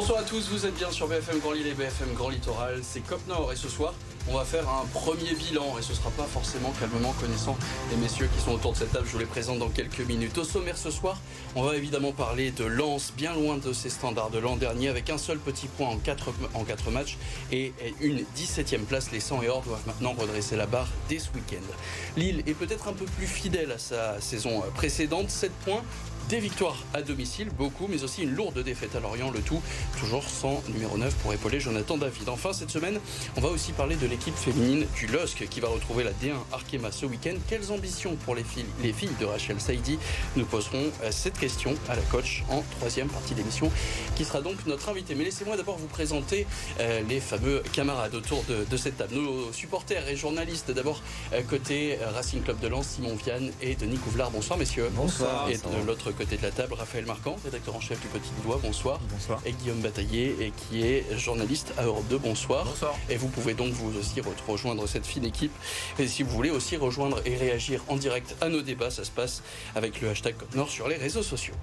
Bonsoir à tous, vous êtes bien sur BFM Grand Lille et BFM Grand Littoral. C'est Cop Nord et ce soir, on va faire un premier bilan et ce sera pas forcément calmement connaissant les messieurs qui sont autour de cette table. Je vous les présente dans quelques minutes. Au sommaire ce soir, on va évidemment parler de Lens, bien loin de ses standards de l'an dernier, avec un seul petit point en 4 en quatre matchs et une 17e place. Les 100 et Or doivent maintenant redresser la barre dès ce week-end. Lille est peut-être un peu plus fidèle à sa saison précédente. 7 points des victoires à domicile, beaucoup, mais aussi une lourde défaite à Lorient, le tout toujours sans numéro 9 pour épauler Jonathan David. Enfin, cette semaine, on va aussi parler de l'équipe féminine du LOSC qui va retrouver la D1 Arkema ce week-end. Quelles ambitions pour les filles, les filles de Rachel Saidi Nous poserons euh, cette question à la coach en troisième partie d'émission, qui sera donc notre invité. Mais laissez-moi d'abord vous présenter euh, les fameux camarades autour de, cette table. Nos supporters et journalistes, d'abord euh, côté Racing Club de Lens, Simon Vianne et Denis Couvlar. Bonsoir messieurs. Bonsoir. Et de l'autre côté de la table, Raphaël Marquand, rédacteur en chef du Petit Doigt, bonsoir. Bonsoir. Et Guillaume Bataillé, et qui est journaliste à Europe 2, bonsoir. Bonsoir. Et vous pouvez donc vous aussi rejoindre cette fine équipe. Et si vous voulez aussi rejoindre et réagir en direct à nos débats, ça se passe avec le hashtag Nord sur les réseaux sociaux.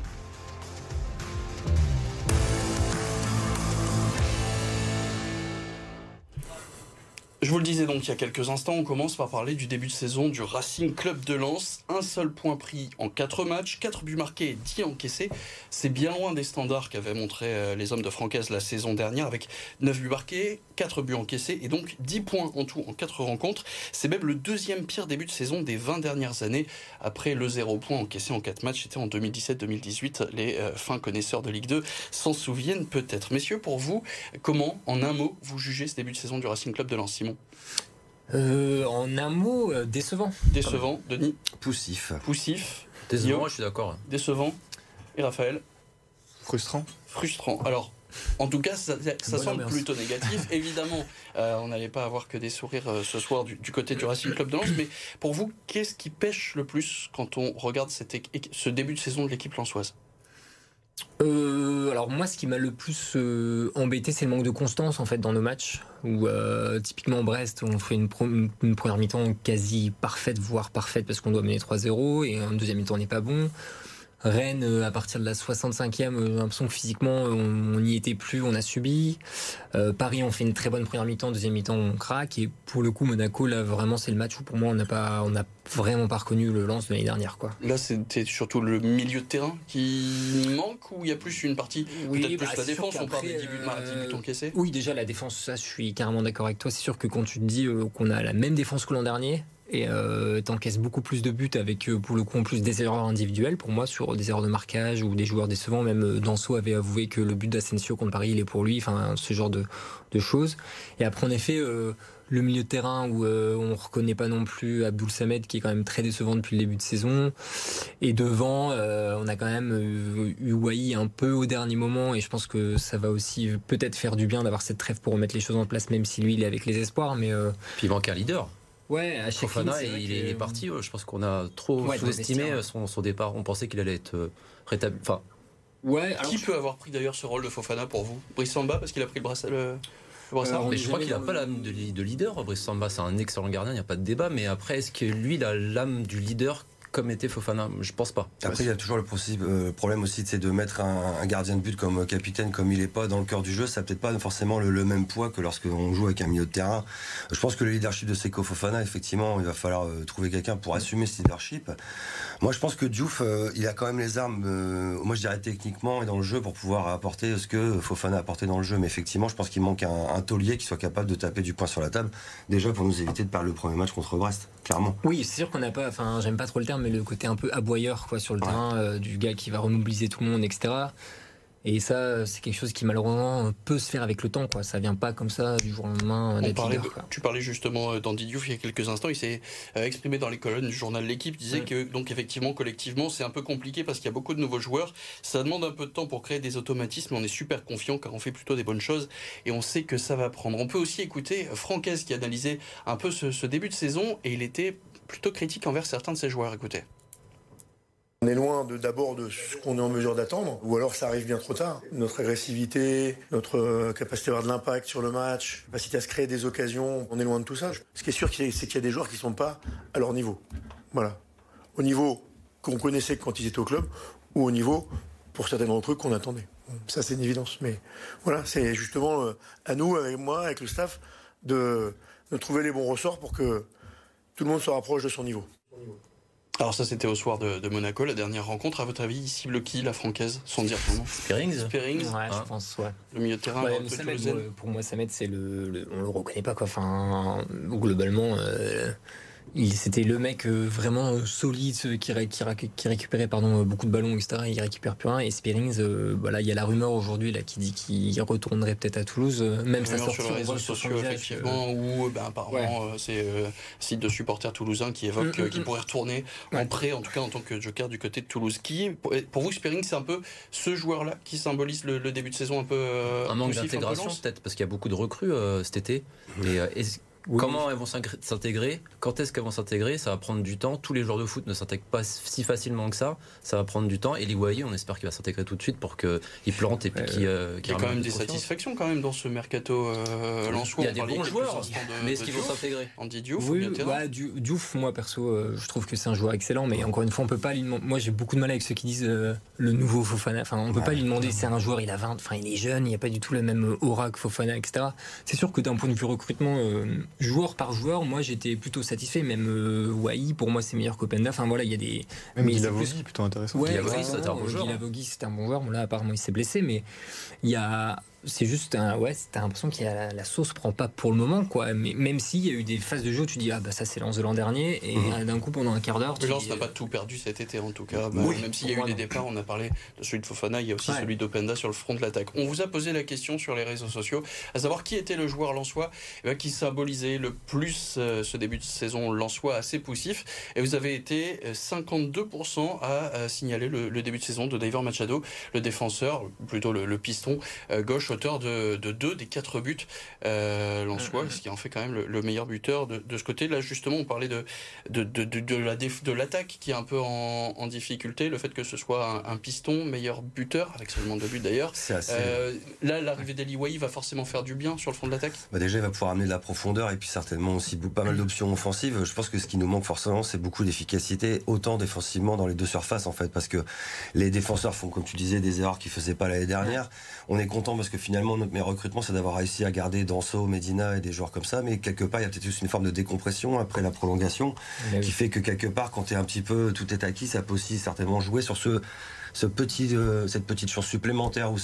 Je vous le disais donc il y a quelques instants, on commence par parler du début de saison du Racing Club de Lens. Un seul point pris en 4 matchs, 4 buts marqués, 10 encaissés. C'est bien loin des standards qu'avaient montré euh, les hommes de Francaise la saison dernière avec 9 buts marqués, 4 buts encaissés et donc 10 points en tout en 4 rencontres. C'est même le deuxième pire début de saison des 20 dernières années après le 0 point encaissé en 4 matchs. C'était en 2017-2018. Les euh, fins connaisseurs de Ligue 2 s'en souviennent peut-être. Messieurs, pour vous, comment, en un mot, vous jugez ce début de saison du Racing Club de Lens euh, en un mot, euh, décevant. Décevant, Denis Poussif. Poussif. Décevant, je suis d'accord. Décevant. Et Raphaël Frustrant. Frustrant. Alors, en tout cas, ça, semble plutôt négatif. Évidemment, euh, on n'allait pas avoir que des sourires ce soir du, côté du Racing Club de Lens. Mais pour vous, qu'est-ce qui pêche le plus quand on regarde ce début de saison de l'équipe lensoise? Euh, alors moi, ce qui m'a le plus euh, embêté, c'est le manque de constance en fait dans nos matchs. Où euh, typiquement Brest, on fait une, une première mi-temps quasi parfaite, voire parfaite, parce qu'on doit mener 3-0, et un deuxième mi-temps n'est pas bon. Rennes, euh, à partir de la 65e, euh, j'ai l'impression que physiquement, on n'y était plus, on a subi. Euh, Paris, on fait une très bonne première mi-temps, deuxième mi-temps, on craque. Et pour le coup, Monaco, là, vraiment, c'est le match où pour moi, on n'a pas, on n'a vraiment pas reconnu le lance de l'année dernière, quoi. Là, c'était surtout le milieu de terrain qui manque ou il y a plus une partie, peut-être plus bah, la défense, on parle des 10 buts, encaissés Oui, déjà, la défense, ça, je suis carrément d'accord avec toi. C'est sûr que quand tu te dis qu'on a la même défense que l'an dernier, et euh, t'encaisses beaucoup plus de buts avec euh, pour le coup en plus des erreurs individuelles. Pour moi sur des erreurs de marquage ou des joueurs décevants même euh, Danso avait avoué que le but d'Asensio contre Paris il est pour lui. Enfin ce genre de, de choses. Et après en effet euh, le milieu de terrain où euh, on reconnaît pas non plus Abdul Samed qui est quand même très décevant depuis le début de saison. Et devant on a quand même eu Wai un peu au dernier moment. Et je pense que ça va aussi peut-être faire du bien d'avoir cette trêve pour remettre les choses en place même si lui il est avec les espoirs. Mais puis il manque un leader Ouais, à Fofana, il, est parti. Je pense qu'on a trop sous-estimé son, départ. On pensait qu'il allait être euh, rétabli. Enfin, ouais, Qui peut avoir pris d'ailleurs ce rôle de Fofana pour vous? Brice Samba, parce qu'il a pris le brassard. Le... Euh, mais je crois qu'il n'a pas l'âme de, leader. Brice Samba, c'est un excellent gardien, il n'y a pas de débat. Mais après, est-ce que lui, il a l'âme du leader comme était Fofana Je pense pas. Après, il y a toujours le euh, problème aussi c'est de mettre un, gardien de but comme capitaine, comme il est pas dans le cœur du jeu. Ça n'a peut-être pas forcément le, même poids que lorsqu'on joue avec un milieu de terrain. Je pense que le leadership de Seko Fofana, effectivement, il va falloir euh, trouver quelqu'un pour assumer ce leadership. Moi, je pense que Diouf, euh, il a quand même les armes, moi je dirais techniquement et dans le jeu pour pouvoir apporter ce que Fofana a apporté dans le jeu. Mais effectivement, je pense qu'il manque un, un taulier qui soit capable de taper du poing sur la table, déjà pour nous éviter de perdre le premier match contre Brest, clairement. Oui, c'est sûr qu'on n'a pas, enfin, j'aime pas trop le terme, mais le côté un peu aboyeur quoi sur le terrain, euh, du gars qui va remobiliser tout le monde, etc. Et ça, c'est quelque chose qui malheureusement peut se faire avec le temps. Quoi. Ça vient pas comme ça du jour au lendemain. tu parlais justement euh, d'Andy Diouf il y a quelques instants. Il s'est euh, exprimé dans les colonnes du journal L'équipe. disait que donc effectivement collectivement c'est un peu compliqué parce qu'il y a beaucoup de nouveaux joueurs. Ça demande un peu de temps pour créer des automatismes. On est super confiant car on fait plutôt des bonnes choses et on sait que ça va prendre. On peut aussi écouter Francaise qui analysait un peu ce, ce début de saison et il était plutôt critique envers certains de ses joueurs. Écoutez. On est loin de d'abord de ce qu'on est en mesure d'attendre, ou alors ça arrive bien trop tard. Notre agressivité, notre euh, capacité à avoir de l'impact sur le match, capacité à se créer des occasions, on est loin de tout ça. Ce qui est sûr, c'est qu'il y a des joueurs qui ne sont pas à leur niveau. Voilà. Au niveau qu'on connaissait quand ils étaient au club, ou au niveau, pour certains d'entre eux, qu'on attendait. Ça, c'est une évidence. Mais voilà, c'est justement euh, à nous, avec moi, avec le staff, de, de trouver les bons ressorts pour que tout le monde se rapproche de son niveau. Alors ça c'était au soir de, Monaco, la dernière rencontre. À votre avis, il cible qui la francaise Sans dire son nom? Spearings Spearings Ouais, je pense, ouais. Le milieu de terrain. pour moi, Samet, c'est le, le, On le reconnaît pas, quoi. Enfin, globalement, euh, c'était le mec euh, vraiment euh, solide qui, qui, récupérait pardon, beaucoup de ballons, etc. Il récupère plus rien. Et Spearings, voilà, il y a la rumeur aujourd'hui là qui dit qu'il retournerait peut-être à Toulouse. Même sa sortie sur les réseaux sociaux, effectivement, où ben, apparemment c'est un site de supporters toulousains qui évoque mm, mm, qu'il mm. pourrait retourner en prêt, en tout cas en tant que joker du côté de Toulouse. Qui, pour vous, Spearings, c'est un peu ce joueur-là qui symbolise le, début de saison un peu. un manque d'intégration peut-être, parce qu'il y a beaucoup de recrues cet été. Et, Comment elles vont s'intégrer? Quand est-ce qu'elles vont s'intégrer? Ça va prendre du temps. Tous les joueurs de foot ne s'intègrent pas si facilement que ça. Ça va prendre du temps. Et Liwayi, on espère qu'il va s'intégrer tout de suite pour qu'il plante et puis qu'il euh, Il y a quand même des satisfactions quand même dans ce mercato euh, Il y a des bons joueurs, mais est-ce qu'ils vont s'intégrer? Andy Diouf, oui, bah, Diouf, moi perso, euh, je trouve que c'est un joueur excellent. Mais encore une fois, on peut pas lui demander. Moi, j'ai beaucoup de mal avec ceux qui disent euh, le nouveau Fofana. Enfin, on peut pas lui demander. C'est un joueur, il a 20. Enfin, il est jeune. Il n'y a pas du tout le même aura que Fofana, etc. C'est sûr que d'un point de vue recrutement, joueur par joueur moi j'étais plutôt satisfait. Même euh, pour moi, c'est meilleur qu'Openda. Enfin voilà, il y a des. Même Guilavogui, plutôt intéressant. Ouais, c'était un bon joueur. c'était un bon joueur. Bon, là, apparemment, il s'est blessé, mais il y a c'est juste un, ouais, t'as l'impression que la, la, sauce prend pas pour le moment, quoi. Mais même s'il y a eu des phases de jeu où tu dis, ah bah ça c'est Lance de l'an dernier, et mhm. d'un coup pendant un quart d'heure. Lance n'a pas tout perdu cet été en tout cas. Bah, même s'il y a eu des départs, on a parlé de celui de Fofana, il y a aussi celui d'Openda sur le front de l'attaque. On vous a posé la question sur les réseaux sociaux, à savoir qui était le joueur lensois eh ben, qui symbolisait le plus euh, ce début de saison lensois assez poussif. Et vous avez été 52% à, signaler le, début de saison de David Machado, le défenseur, plutôt le, piston euh, gauche, auteur de, de deux des quatre buts euh, ce qui en fait quand même le, meilleur buteur de, ce côté. Là, justement, on parlait de, de, de, de la de l'attaque qui est un peu en, difficulté, le fait que ce soit un, piston meilleur buteur, avec seulement deux buts d'ailleurs. Euh, là, l'arrivée d'Eli va forcément faire du bien sur le front de l'attaque. Bah déjà, il va pouvoir amener de la profondeur et puis certainement aussi pas mal d'options offensives. Je pense que ce qui nous manque forcément, c'est beaucoup d'efficacité, autant défensivement dans les deux surfaces en fait, parce que les défenseurs font, comme tu disais, des erreurs qu'ils faisaient pas l'année dernière. On est content parce que finalement, notre meilleur recrutement, c'est d'avoir réussi à garder Danso, Medina et des joueurs comme ça, mais quelque part, il y a peut-être juste une forme de décompression après la prolongation, qui fait que quelque part, quand tu es un petit peu tout est acquis, ça peut aussi certainement jouer sur ce ce petit, euh, cette petite chose supplémentaire ou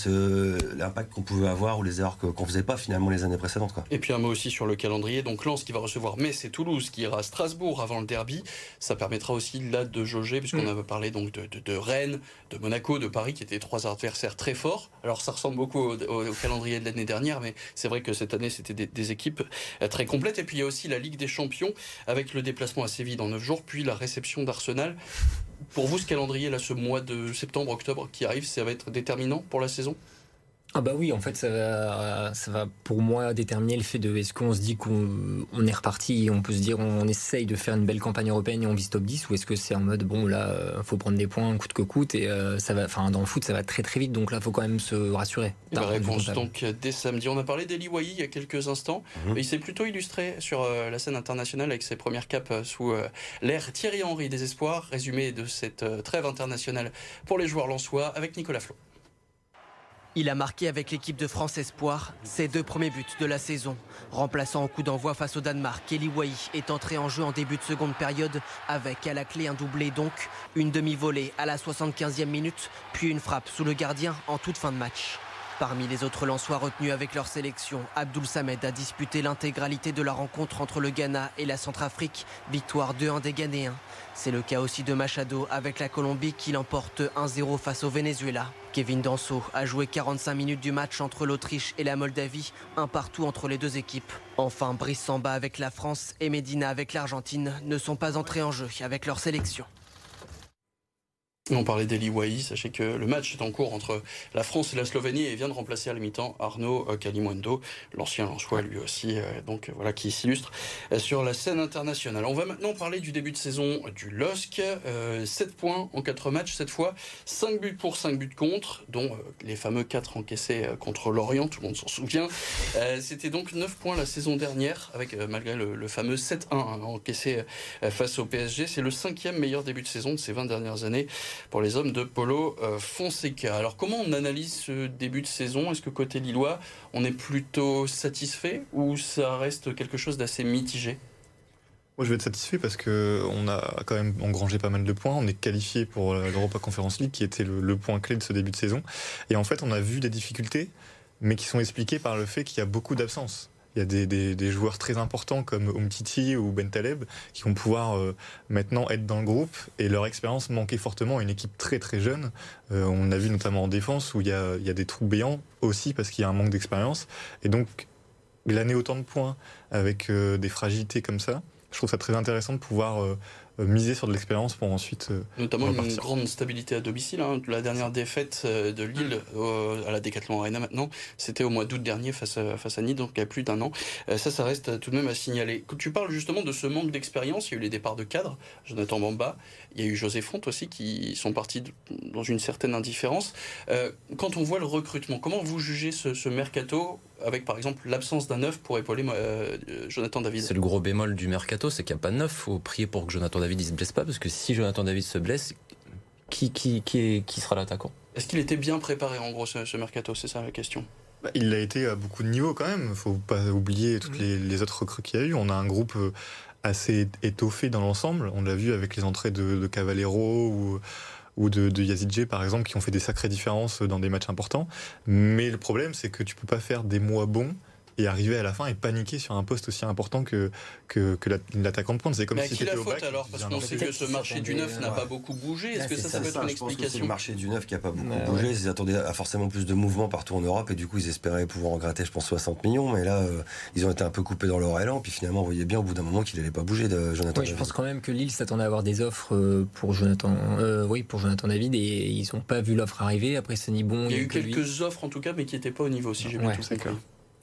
l'impact qu'on pouvait avoir ou les erreurs qu'on faisait pas finalement les années précédentes. Quoi. Et puis un mot aussi sur le calendrier. Donc Lens qui va recevoir Metz et Toulouse, qui ira à Strasbourg avant le derby. Ça permettra aussi là de jauger, puisqu'on mm. avait parlé donc de, Rennes, de Monaco, de Paris, qui étaient trois adversaires très forts. Alors ça ressemble beaucoup au, calendrier de l'année dernière, mais c'est vrai que cette année c'était des, équipes euh, très complètes. Et puis il y a aussi la Ligue des Champions avec le déplacement à Séville dans 9 jours, puis la réception d'Arsenal. Pour vous, ce calendrier là, ce mois de septembre octobre qui arrive, ça va être déterminant pour la saison? Ah bah oui, en fait, ça va, ça va pour moi déterminer le fait de est-ce qu'on se dit qu'on est reparti et on peut se dire on essaye de faire une belle campagne européenne et on vise top 10 ou est-ce que c'est en mode bon là euh, faut prendre des points coûte que coûte et euh, ça va enfin dans le foot ça va très très vite donc là faut quand même se rassurer. La réponse donc dès samedi. On a parlé d'Eli Wahi il y a quelques instants. Mhm. Il s'est plutôt illustré sur euh, la scène internationale avec ses premières capes sous l'ère Thierry Henry des espoirs. Résumé de cette trêve internationale pour les joueurs lensois avec Nicolas Flo. Il a marqué avec l'équipe de France Espoir ses deux premiers buts de la saison. Remplaçant au coup d'envoi face au Danemark, Kelly Wai est entré en jeu en début de seconde période avec à la clé un doublé donc, une demi-volée à la 75e minute, puis une frappe sous le gardien en toute fin de match. Parmi les autres Lensois retenus avec leur sélection, Abdoul Samed a disputé l'intégralité de la rencontre entre le Ghana et la Centrafrique, victoire 2-1 des Ghanéens. C'est le cas aussi de Machado avec la Colombie qui l'emporte 1-0 face au Venezuela. Kevin Danso a joué 45 minutes du match entre l'Autriche et la Moldavie, un partout entre les deux équipes. Enfin, Brice Samba avec la France et Medina avec l'Argentine ne sont pas entrés en jeu avec leur sélection. On parlait d'Eli Wahi, sachez que le match est en cours entre la France et la Slovénie et vient de remplacer à la mi-temps Arnaud Calimundo, l'ancien Lançois lui aussi, euh, donc voilà qui s'illustre euh, sur la scène internationale. On va maintenant parler du début de saison du LOSC. 7 euh, points en 4 matchs cette fois, 5 buts pour, 5 buts contre, dont les fameux 4 encaissés contre Lorient, tout le monde s'en souvient. C'était donc 9 points la saison dernière, avec malgré le, fameux 7-1 hein, encaissé face au PSG. C'est le cinquième meilleur début de saison de ces 20 dernières années. Pour les hommes de Polo Fonseca. Alors comment on analyse ce début de saison? Est-ce que côté Lillois, on est plutôt satisfait ou ça reste quelque chose d'assez mitigé? Moi, je vais être satisfait parce que on a quand même engrangé pas mal de points. On est qualifié pour l'Europa Conference League, qui était le, point clé de ce début de saison. Et en fait, on a vu des difficultés, mais qui sont expliquées par le fait qu'il y a beaucoup d'absences. Il y a des, des, joueurs très importants comme Umtiti ou Bentaleb qui vont pouvoir euh, maintenant être dans le groupe et leur expérience manquait fortement à une équipe très très jeune. Euh, on a vu notamment en défense où il y a, il y a des trous béants aussi parce qu'il y a un manque d'expérience. Et donc, glaner autant de points avec euh, des fragilités comme ça, je trouve ça très intéressant de pouvoir miser sur de l'expérience pour ensuite. Euh, Notamment une grande stabilité à domicile. Hein. La dernière défaite de Lille à la Decathlon Arena maintenant, c'était au mois d'août dernier face à, face à Nice, donc il y a plus d'un an. ça, ça reste tout de même à signaler. Quand tu parles justement de ce manque d'expérience, il y a eu les départs de cadres, Jonathan Bamba, il y a eu José Font aussi qui sont partis dans une certaine indifférence. quand on voit le recrutement, comment vous jugez ce, ce mercato avec par exemple l'absence d'un neuf pour épauler euh, Jonathan David. C'est le gros bémol du mercato, c'est qu'il n'y a pas de neuf. Il faut prier pour que Jonathan David ne se blesse pas, parce que si Jonathan David se blesse, qui, qui, qui, qui sera l'attaquant? Est-ce qu'il était bien préparé en gros ce, mercato? C'est ça la question. Bah, il l'a été à beaucoup de niveaux quand même. Il ne faut pas oublier toutes mmh. les, autres recrues qu'il y a eu. On a un groupe euh, assez étoffé dans l'ensemble. On l'a vu avec les entrées de, de Cavallero ou ou de, de par exemple qui ont fait des sacrées différences dans des matchs importants. Mais le problème c'est que tu peux pas faire des mois bons et arriver à la fin et paniquer sur un poste aussi important que, que, que l'attaquant de pointe. C'est comme Mais si qui la faute alors Parce qu'on sait que ce marché du neuf n'a pas beaucoup bougé. Est-ce que ça, ça, peut être une explication Le marché du neuf qui n'a pas beaucoup bougé. Ils attendaient à forcément plus de mouvements partout en Europe et du coup ils espéraient pouvoir en gratter, je pense, 60 millions. Mais là, euh, ils ont été un peu coupés dans leur élan. Puis finalement, on voyait bien au bout d'un moment qu'il n'allait pas bouger de Jonathan oui, Je pense quand même que Lille s'attendait à avoir des offres euh, pour Jonathan, euh, oui, pour Jonathan David et ils n'ont pas vu l'offre arriver. Après, Sonny Bon. Il y a eu quelques offres en tout cas, mais qui n'étaient pas au niveau, si j'ai bien tout compris.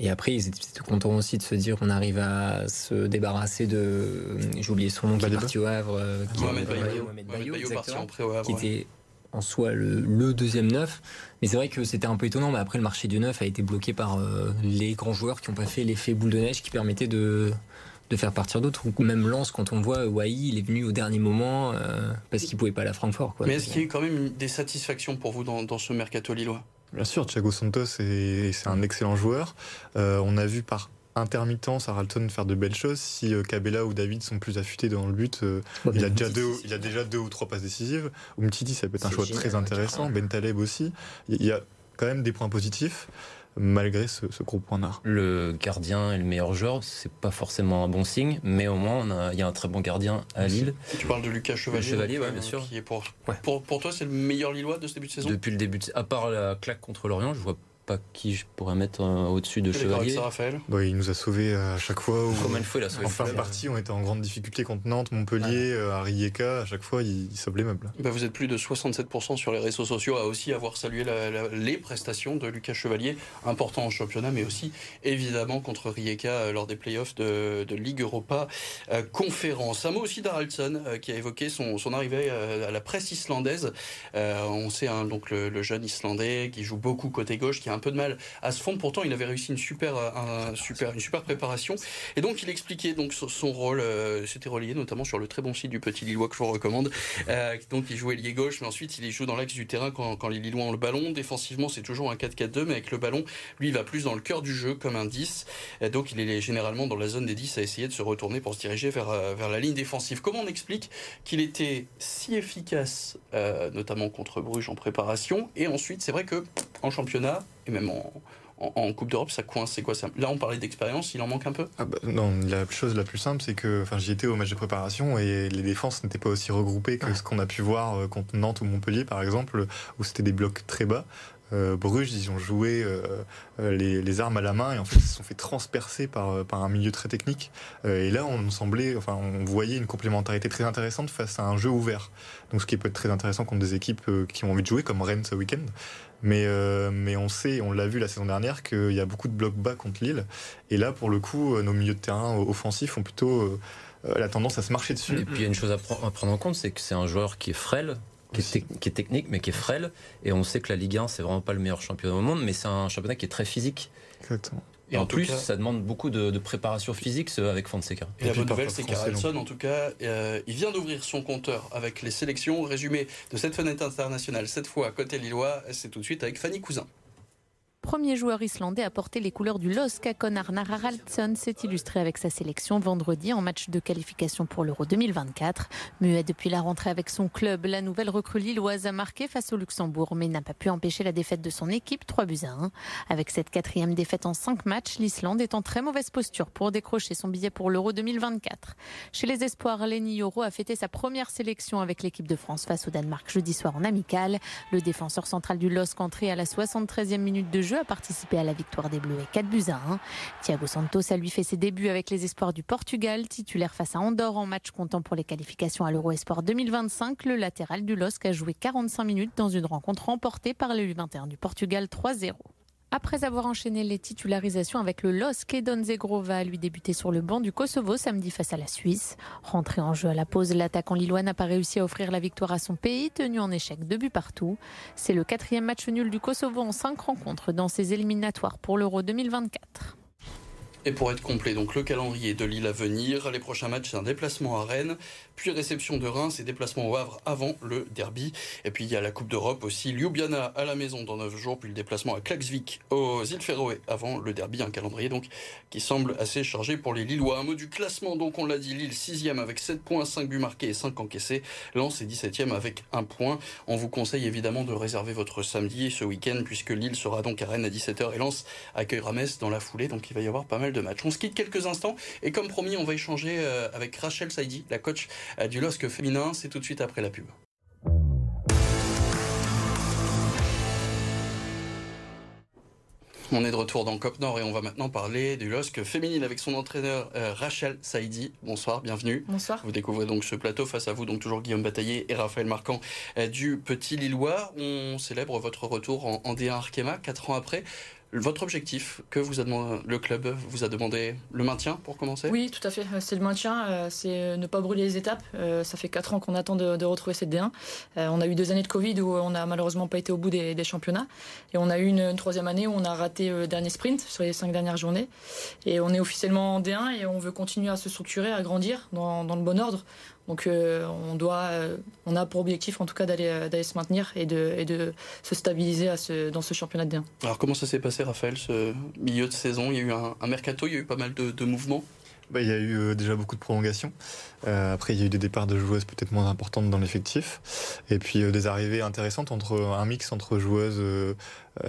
Et après, ils étaient contents aussi de se dire qu'on arrive à se débarrasser de. J'ai oublié son nom, qui est parti au Havre. Euh, qui Mohamed Bayo, qui était en soi le, deuxième neuf. Mais c'est vrai que c'était un peu étonnant. Mais après, le marché du neuf a été bloqué par euh, les grands joueurs qui n'ont pas fait l'effet boule de neige qui permettait de, de faire partir d'autres. Ou même Lance, quand on voit Wai, il est venu au dernier moment euh, parce qu'il pouvait pas aller à Francfort. Mais est-ce qu'il y a eu quand même des satisfactions pour vous dans, dans ce mercato lillois? Bien sûr, Thiago Santos, c'est un excellent joueur. Euh, on a vu par intermittence à Ralton faire de belles choses. Si euh, Cabella ou David sont plus affûtés dans le but, euh, il, a déjà deux, il a déjà deux ou trois passes décisives. Umtiti, ça peut être un choix très intéressant. Ben Taleb aussi. Il y a quand même des points positifs malgré ce, gros point d'art. Le gardien est le meilleur joueur, c'est pas forcément un bon signe, mais au moins il y a un très bon gardien à Lille. Tu parles de Lucas Chevalier, Chevalier ouais, bien sûr. pour, pour, pour, toi, c'est le meilleur Lillois de ce début de saison? Depuis le début, à part la claque contre Lorient, je vois qui je pourrais mettre euh, au-dessus de Chevalier. Bah, il nous a sauvés à chaque fois. Où, Combien de fois il a sauvé En fin de partie, on était en grande difficulté contre Nantes, Montpellier, euh, à Rijeka. À chaque fois, il, il sauve les meubles. Bah, vous êtes plus de 67% sur les réseaux sociaux à aussi avoir salué les prestations de Lucas Chevalier, important en championnat, mais aussi évidemment contre Rijeka euh, lors des playoffs de, de Ligue Europa Conférence. Un mot aussi d'Araldsson qui a évoqué son, son arrivée à la presse islandaise. on sait hein, donc le, le, jeune islandais qui joue beaucoup côté gauche, qui a un peu de mal à se fondre. Pourtant, il avait réussi une super, euh, un, super, une super préparation. Et donc, il expliquait donc son rôle. Euh, C'était relié notamment sur le très bon site du Petit Lillois que je vous recommande. Euh, donc, il jouait lié gauche, mais ensuite, il joue dans l'axe du terrain quand, quand les Lillois ont le ballon. Défensivement, c'est toujours un 4-4-2, mais avec le ballon, lui, il va plus dans le cœur du jeu comme un 10. donc, il est généralement dans la zone des 10 à essayer de se retourner pour se diriger vers, vers la ligne défensive. Comment on explique qu'il était si efficace, notamment contre Bruges en préparation, et ensuite, c'est vrai que en championnat, et même en, Coupe d'Europe, ça coince. C'est quoi ça Là, on parlait d'expérience, il en manque un peu? Ah bah, Non, la chose la plus simple, c'est que j'y étais au match de préparation et les défenses n'étaient pas aussi regroupées que ce qu'on a pu voir euh, contre Nantes ou Montpellier, par exemple, où c'était des blocs très bas. Euh, Bruges, ils ont joué euh, euh, les, armes à la main et en fait ils se sont fait transpercer par, par un milieu très technique. et là, on semblait, enfin, on voyait une complémentarité très intéressante face à un jeu ouvert. Donc, ce qui peut être très intéressant contre des équipes qui ont envie de jouer, comme Rennes ce week-end. Mais, mais on sait, on l'a vu la saison dernière, qu'il y a beaucoup de blocs bas contre Lille. Et là, pour le coup, nos milieux de terrain offensifs ont plutôt la tendance à se marcher dessus. Et puis il y a une chose à, à prendre en compte, c'est que c'est un joueur qui est frêle, qui est, technique mais qui est frêle. Et on sait que la Ligue 1, c'est vraiment pas le meilleur championnat au monde, mais c'est un championnat qui est très physique. Et, en, plus, ça demande beaucoup de, préparation physique avec Fonseca. Et, la bonne nouvelle, c'est qu'Arelson, en tout cas, euh, il vient d'ouvrir son compteur avec les sélections. Résumé de cette fenêtre internationale, cette fois côté lillois, c'est tout de suite avec Fanny Cousin premier joueur islandais à porter les couleurs du LOSC, Akon Arnar Haraldsson, s'est illustré avec sa sélection vendredi en match de qualification pour l'Euro 2024. Muet depuis la rentrée avec son club, la nouvelle recrue lilloise a marqué face au Luxembourg, mais n'a pas pu empêcher la défaite de son équipe 3 buts à 1. Avec cette quatrième défaite en 5 matchs, l'Islande est en très mauvaise posture pour décrocher son billet pour l'Euro 2024. Chez les espoirs, Lenny Yoro a fêté sa première sélection avec l'équipe de France face au Danemark jeudi soir en amical. Le défenseur central du LOSC entré à la 73e minute de jeu a participé à la victoire des Bleus et 4 buts à 1. Thiago Santos a lui fait ses débuts avec les espoirs du Portugal, titulaire face à Andorre en match comptant pour les qualifications à l'Euro Esport 2025. Le latéral du LOSC a joué 45 minutes dans une rencontre remportée par le U21 du Portugal 3-0. Après avoir enchaîné les titularisations avec le LOSC, Edon Zegrova a lui débuté sur le banc du Kosovo samedi face à la Suisse. Rentré en jeu à la pause, l'attaquant lillois n'a pas réussi à offrir la victoire à son pays, tenu en échec de buts partout. C'est le quatrième match nul du Kosovo en cinq rencontres dans ses éliminatoires pour l'Euro 2024. Et pour être complet, donc le calendrier de Lille à venir, les prochains matchs, c'est un déplacement à Rennes, puis réception de Reims et déplacement au Havre avant le derby. Et puis il y a la Coupe d'Europe aussi, Ljubljana à la maison dans 9 jours, puis le déplacement à Klaxvik aux îles Féroé avant le derby. Un calendrier donc qui semble assez chargé pour les Lillois. Un mot du classement, donc on l'a dit, Lille 6e avec 7 points, 5 buts marqués et 5 encaissés. Lens est 17e avec 1 point. On vous conseille évidemment de réserver votre samedi ce week-end puisque Lille sera donc à Rennes à 17h et Lens accueillera Metz dans la foulée. Donc il va y avoir pas mal de matchs. On se quitte quelques instants et comme promis, on va échanger euh, avec Rachel Saidi, la coach du LOSC féminin. C'est tout de suite après la pub. On est de retour dans Cop Nord et on va maintenant parler du LOSC féminine avec son entraîneur euh, Rachel Saidi. Bonsoir, bienvenue. Bonsoir. Vous découvrez donc ce plateau face à vous, donc toujours Guillaume Bataillé et Raphaël Marquand du Petit Lillois. On célèbre votre retour en, en D1 Arkema, quatre ans après. Votre objectif que vous a demandé, le club vous a demandé le maintien pour commencer? Oui, tout à fait. C'est le maintien, euh, c'est euh, ne pas brûler les étapes. Euh, ça fait 4 ans qu'on attend de, retrouver cette D1. On a eu deux années de Covid où on n'a malheureusement pas été au bout des, championnats. Et on a eu une, troisième année où on a raté le dernier sprint sur les cinq dernières journées. Et on est officiellement en D1 et on veut continuer à se structurer, à grandir dans le bon ordre. Donc euh, on doit, euh, on a pour objectif en tout cas d'aller euh, d'aller se maintenir et de, et de se stabiliser à ce, dans ce championnat de D1. Alors comment ça s'est passé Raphaël ce milieu de saison? Il y a eu un, mercato, il y a eu pas mal de, mouvements. Bah, il y a eu déjà beaucoup de prolongations. après, il y a eu des départs de joueuses peut-être moins importantes dans l'effectif. Et puis des arrivées intéressantes entre un mix entre joueuses euh,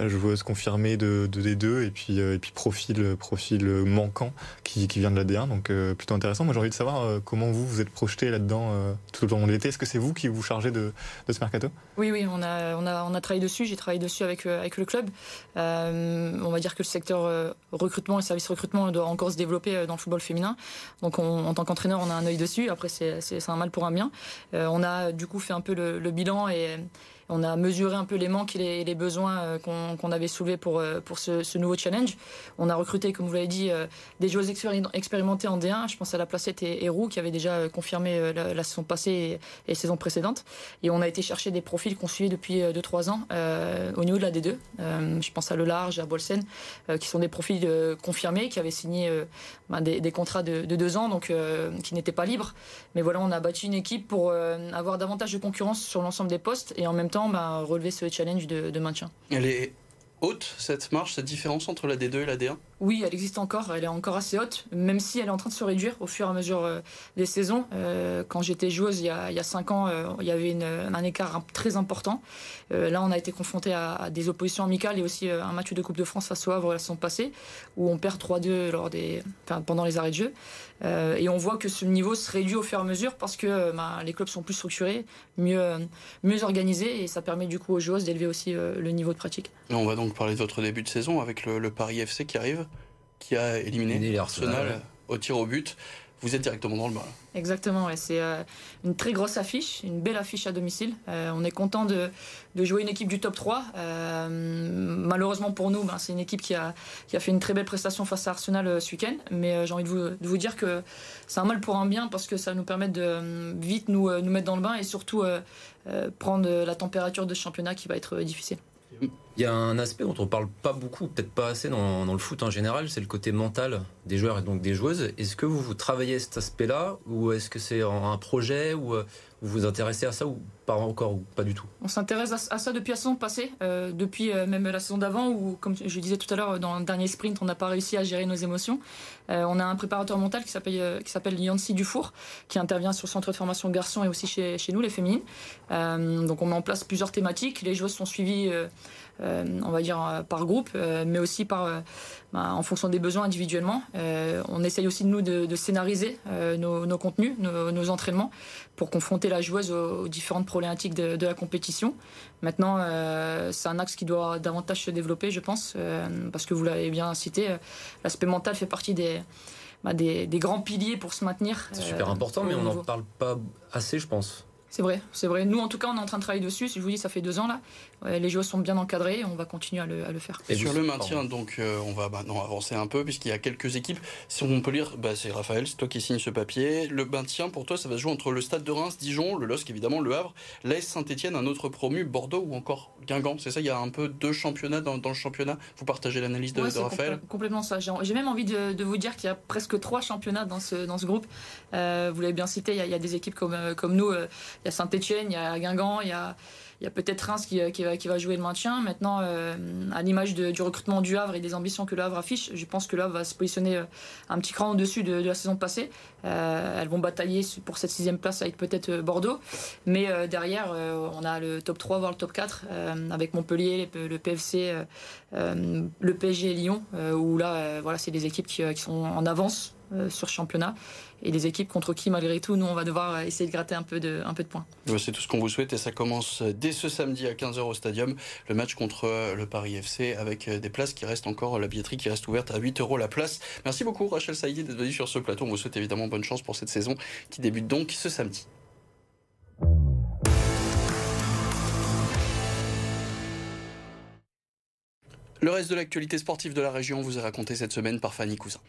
joueuse confirmée de, de D2 et puis, euh, et puis profil, manquant qui, vient de la D1. Donc euh, plutôt intéressant. Moi j'ai envie de savoir comment vous vous êtes projeté là-dedans tout au long de l'été. Est-ce que c'est vous qui vous chargez de, ce mercato? Oui, oui, on a, travaillé dessus. J'ai travaillé dessus avec, avec le club. on va dire que le secteur recrutement et service recrutement doit encore se développer dans le football féminin. Donc en tant qu'entraîneur, on a un œil dessus. Après, c'est un mal pour un bien. on a du coup fait un peu le, le bilan et on a mesuré un peu les manques et les, besoins euh, qu'on avait soulevés pour, euh, ce, nouveau challenge. On a recruté, comme vous l'avez dit, euh, des joueurs expérimentés en D1. Je pense à la placette et Roux qui avait déjà confirmé la, saison passée et, la saison précédente. Et on a été chercher des profils qu'on suivait depuis 2-3 ans au niveau de la D2. je pense à Le Large, à Bolsen, qui sont des profils confirmés, qui avaient signé ben, des, contrats de, de, deux ans, donc qui n'étaient pas libres. Mais voilà, on a bâti une équipe pour avoir davantage de concurrence sur l'ensemble des postes et en même temps bah, relever ce challenge de, maintien. Elle est haute, cette marche, cette différence entre la D2 et la D1 oui, elle existe encore, elle est encore assez haute, même si elle est en train de se réduire au fur et à mesure euh, des saisons. Euh, quand j'étais joueuse il y a, il 5 ans, euh, il y avait un écart très important. là, on a été confronté à, des oppositions amicales et aussi un match de Coupe de France face au Havre la saison passée, où on perd 3-2 lors des, pendant les arrêts de jeu. Et on voit que ce niveau se réduit au fur et à mesure parce que ben, les clubs sont plus structurés, mieux, mieux organisés, et ça permet du coup aux joueuses d'élever aussi le niveau de pratique. on va donc parler de votre début de saison avec le Paris FC qui arrive qui a éliminé Arsenal au tir au but. Vous êtes directement dans le bas. Exactement, c'est euh, une très grosse affiche, une belle affiche à domicile. Euh, on est content de, jouer une équipe du top 3. Euh, malheureusement pour nous, ben, c'est une équipe qui a, qui a fait une très belle prestation face à Arsenal ce week-end. Mais j'ai envie de vous, de vous, dire que c'est un mal pour un bien parce que ça nous permet de vite nous, nous mettre dans le bain et surtout prendre la température de ce championnat qui va être difficile. Il y a un aspect dont on parle pas beaucoup, peut-être pas assez dans, le foot en général, c'est le côté mental des joueurs et donc des joueuses. Est-ce que vous, vous travaillez cet aspect-là ou est-ce que c'est un projet ou euh, vous vous intéressez à ça ou pas encore ou pas du tout? On s'intéresse à ça depuis la saison passée, euh, depuis euh, même la saison d'avant où, comme je disais tout à l'heure, dans le dernier sprint, on n'a pas réussi à gérer nos émotions. on a un préparateur mental qui s'appelle qui Yancy Dufour, qui intervient sur le centre de formation garçons et aussi chez, chez nous, les féminines. donc on met en place plusieurs thématiques. Les joueuses sont suivies euh, on va dire euh, par groupe, euh, mais aussi par, bah, en fonction des besoins individuellement. on essaye aussi de nous de, scénariser nos, contenus, nos, entraînements, pour confronter la joueuse aux, différentes problématiques de, la compétition. Maintenant, c'est un axe qui doit davantage se développer, je pense, parce que vous l'avez bien cité, l'aspect mental fait partie des, bah, des, grands piliers pour se maintenir. C'est super important, mais on n'en parle pas assez, je pense. C'est vrai, c'est vrai. Nous, en tout cas, on est en train de travailler dessus. Si je vous dis, ça fait deux ans là. les joueurs sont bien encadrés. On va continuer à le, faire. Et sur le maintien, donc, euh, on va maintenant avancer un peu puisqu'il y a quelques équipes. Si on peut lire, bah, c'est Raphaël, c'est toi qui signe ce papier. Le maintien, pour toi, ça va se jouer entre le Stade de Reims, Dijon, le LOSC évidemment, le Havre, l'AS Saint-Etienne, un autre promu, Bordeaux ou encore Guingamp. C'est ça, il y a un peu deux championnats dans, le championnat. Vous partagez l'analyse de, Raphaël Complètement ça. J'ai même envie de, vous dire qu'il y a presque trois championnats dans ce, dans ce groupe. Euh, vous l'avez bien cité, il y, a, des équipes comme, euh, comme nous. Il y a Saint-Etienne, il y a Guingamp, il y a, y a peut-être Reims qui, va, jouer le maintien. Maintenant, euh, à l'image du recrutement du Havre et des ambitions que le Havre affiche, je pense que le Havre va se positionner euh, un petit cran au-dessus de, la saison passée. Euh, elles vont batailler pour cette sixième place avec peut-être Bordeaux. Mais derrière, on a le top 3, voire le top 4, avec Montpellier, le PFC, le PSG et Lyon, où là, voilà, c'est des équipes qui, qui, sont en avance sur ce championnat et des équipes contre qui, malgré tout, nous, on va devoir essayer de gratter un peu de, un peu de points. C'est tout ce qu'on vous souhaite et ça commence dès ce samedi à 15h au Stadium, le match contre le Paris FC avec des places qui restent encore, la billetterie qui reste ouverte à 8 euros la place. Merci beaucoup Rachel Saïdi d'être venue sur ce plateau. On vous souhaite évidemment bonne chance pour cette saison qui débute donc ce samedi. Le reste de l'actualité sportive de la région vous est raconté cette semaine par Fanny Cousin.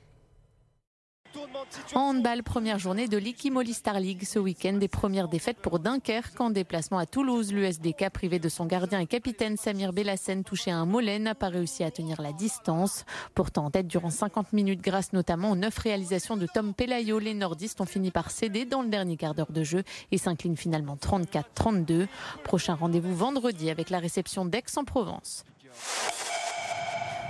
En handball, première journée de l'Ikimoli Star League ce week-end. Des premières défaites pour Dunkerque en déplacement à Toulouse. L'USDK, privé de son gardien et capitaine Samir Bellassen, touché à un mollet, n'a pas réussi à tenir la distance. Pourtant en tête durant 50 minutes grâce notamment aux neuf réalisations de Tom Pelayo, les nordistes ont fini par céder dans le dernier quart d'heure de jeu et s'inclinent finalement 34-32. Prochain rendez-vous vendredi avec la réception d'Aix-en-Provence.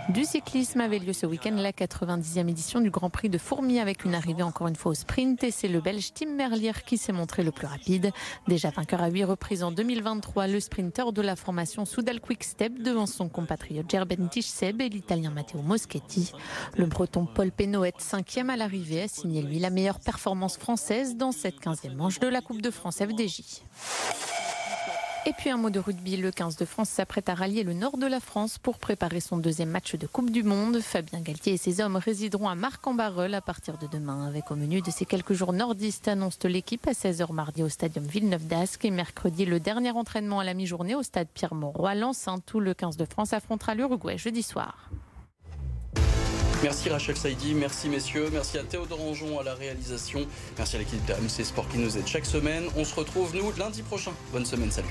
Du cyclisme avait lieu ce week-end la 90e édition du Grand Prix de Fourmi avec une arrivée encore une fois au sprint et c'est le Belge Tim Merlier qui s'est montré le plus rapide. Déjà vainqueur à 8 reprises en 2023, le sprinter de la formation Soudal Quick Step devant son compatriote Gerben Tichseb et l'Italien Matteo Moschetti. Le Breton Paul Pénoët, cinquième à l'arrivée, a signé lui la meilleure performance française dans cette 15e manche de la Coupe de France FDJ. Et puis un mot de rugby, le 15 de France s'apprête à rallier le nord de la France pour préparer son deuxième match de Coupe du Monde. Fabien Galtier et ses hommes résideront à Marc-en-Barœul à partir de demain. Avec au menu de ces quelques jours nordistes, annonce l'équipe à 16h mardi au Stadium Villeneuve d'Ascq et mercredi le dernier entraînement à la mi-journée au Stade Pierre-Mauroy. Tout le 15 de France affrontera l'Uruguay jeudi soir. Merci Rachel Saidi, merci messieurs, merci à Théodore Anjon à la réalisation, merci à l'équipe de Sport qui nous aide chaque semaine. On se retrouve nous lundi prochain. Bonne semaine, salut.